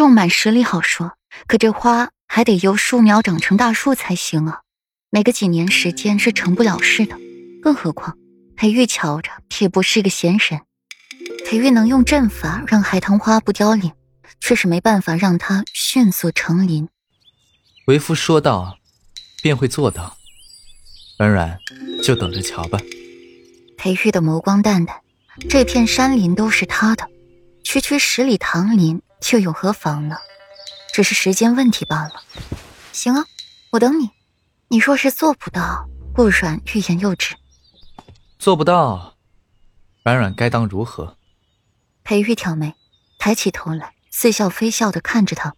种满十里好说，可这花还得由树苗长成大树才行啊，没个几年时间是成不了事的。更何况裴玉瞧着也不是个闲人，裴玉能用阵法让海棠花不凋零，却是没办法让它迅速成林。为夫说到，便会做到。软软，就等着瞧吧。裴玉的眸光淡淡，这片山林都是他的，区区十里棠林又有何妨呢？只是时间问题罢了。行啊，我等你。你若是做不到，顾软欲言又止。做不到，软软该当如何？裴玉挑眉，抬起头来，似笑非笑的看着他。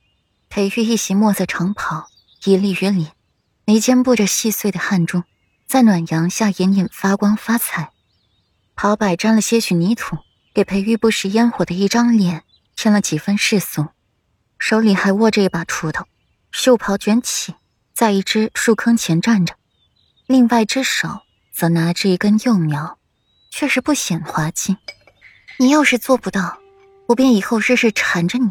裴玉一袭墨色长袍，屹立于林，眉间布着细碎的汗珠，在暖阳下隐隐发光发彩。袍摆沾了些许泥土，给裴玉不食烟火的一张脸添了几分世俗。手里还握着一把锄头，袖袍卷起，在一只树坑前站着，另外只手则拿着一根幼苗，却是不显滑稽。你要是做不到，我便以后日日缠着你，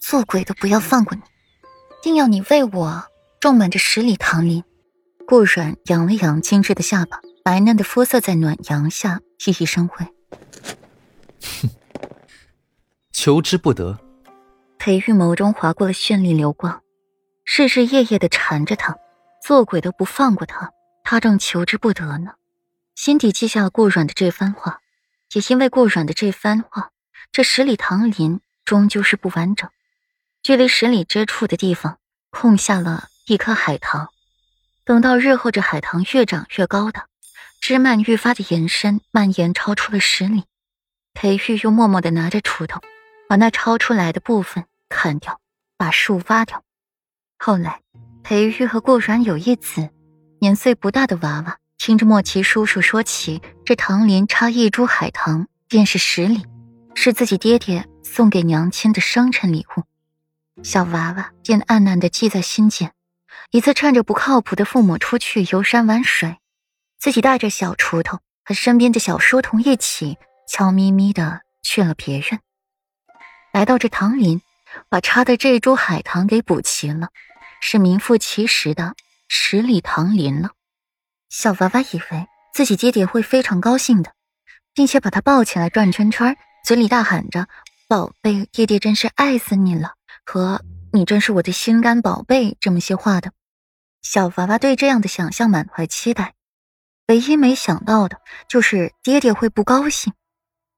做鬼都不要放过你，定要你为我种满这十里棠林。顾软扬了扬精致的下巴，白嫩的肤色在暖阳下。熠熠生辉，哼，求之不得。裴玉眸中划过了绚丽流光，日日夜夜的缠着他，做鬼都不放过他，他正求之不得呢。心底记下了顾软的这番话，也因为顾软的这番话，这十里唐林终究是不完整。距离十里之处的地方，空下了一棵海棠。等到日后这海棠越长越高的。枝蔓愈发的延伸，蔓延超出了十里。裴玉又默默的拿着锄头，把那超出来的部分砍掉，把树挖掉。后来，裴玉和顾软有一子，年岁不大的娃娃，听着莫奇叔叔说起，这唐林插一株海棠便是十里，是自己爹爹送给娘亲的生辰礼物。小娃娃便暗暗的记在心间。一次趁着不靠谱的父母出去游山玩水。自己带着小锄头和身边的小书童一起，悄咪咪的去了别院。来到这唐林，把插的这株海棠给补齐了，是名副其实的十里唐林了。小娃娃以为自己爹爹会非常高兴的，并且把他抱起来转圈圈，嘴里大喊着：“宝贝，爹爹真是爱死你了！”和“你真是我的心肝宝贝”这么些话的。小娃娃对这样的想象满怀期待。唯一没想到的就是爹爹会不高兴，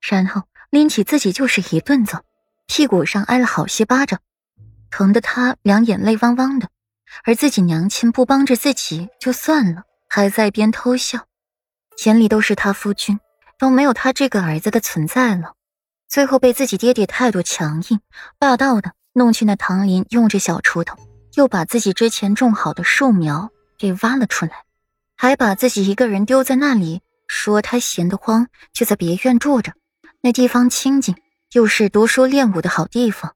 然后拎起自己就是一顿揍，屁股上挨了好些巴掌，疼得他两眼泪汪汪的。而自己娘亲不帮着自己就算了，还在边偷笑，眼里都是他夫君，都没有他这个儿子的存在了。最后被自己爹爹态度强硬、霸道的弄去那唐林，用着小锄头，又把自己之前种好的树苗给挖了出来。还把自己一个人丢在那里，说他闲得慌，就在别院住着。那地方清静，又是读书练武的好地方。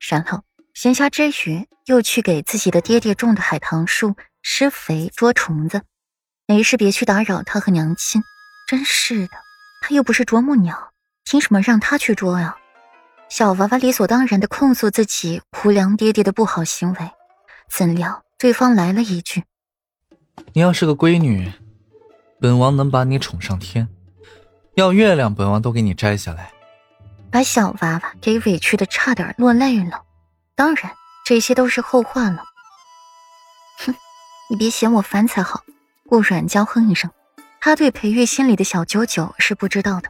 然后闲暇之余，又去给自己的爹爹种的海棠树施肥捉虫子。没事别去打扰他和娘亲。真是的，他又不是啄木鸟，凭什么让他去捉呀？小娃娃理所当然的控诉自己无良爹爹的不好行为，怎料对方来了一句。你要是个闺女，本王能把你宠上天；要月亮，本王都给你摘下来。把小娃娃给委屈的差点落泪了。当然，这些都是后话了。哼，你别嫌我烦才好。顾软娇哼一声，他对裴玉心里的小九九是不知道的，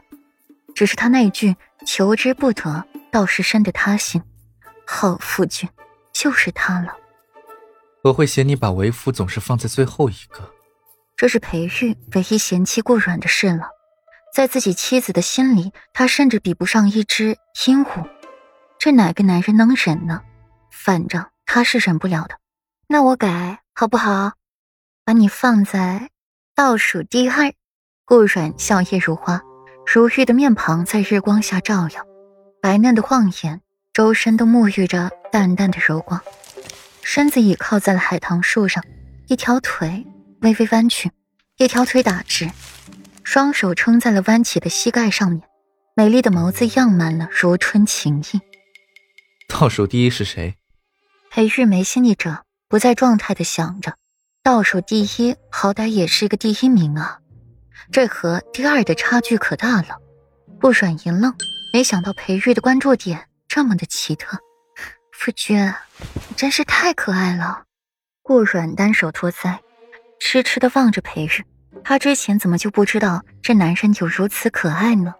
只是他那句求之不得，倒是深得他心。好夫君，就是他了。我会嫌你把为夫总是放在最后一个，这是裴玉唯一嫌弃顾软的事了。在自己妻子的心里，他甚至比不上一只鹦鹉。这哪个男人能忍呢？反正他是忍不了的。那我改好不好？把你放在倒数第二。顾软笑靥如花，如玉的面庞在日光下照耀，白嫩的晃眼，周身都沐浴着淡淡的柔光。身子倚靠在了海棠树上，一条腿微微弯曲，一条腿打直，双手撑在了弯起的膝盖上面，美丽的眸子漾满了如春情意。倒数第一是谁？裴玉眉心一皱，不在状态的想着，倒数第一好歹也是个第一名啊，这和第二的差距可大了。顾阮一愣，没想到裴玉的关注点这么的奇特。夫君，你真是太可爱了。顾阮单手托腮，痴痴的望着裴玉。她之前怎么就不知道这男人有如此可爱呢？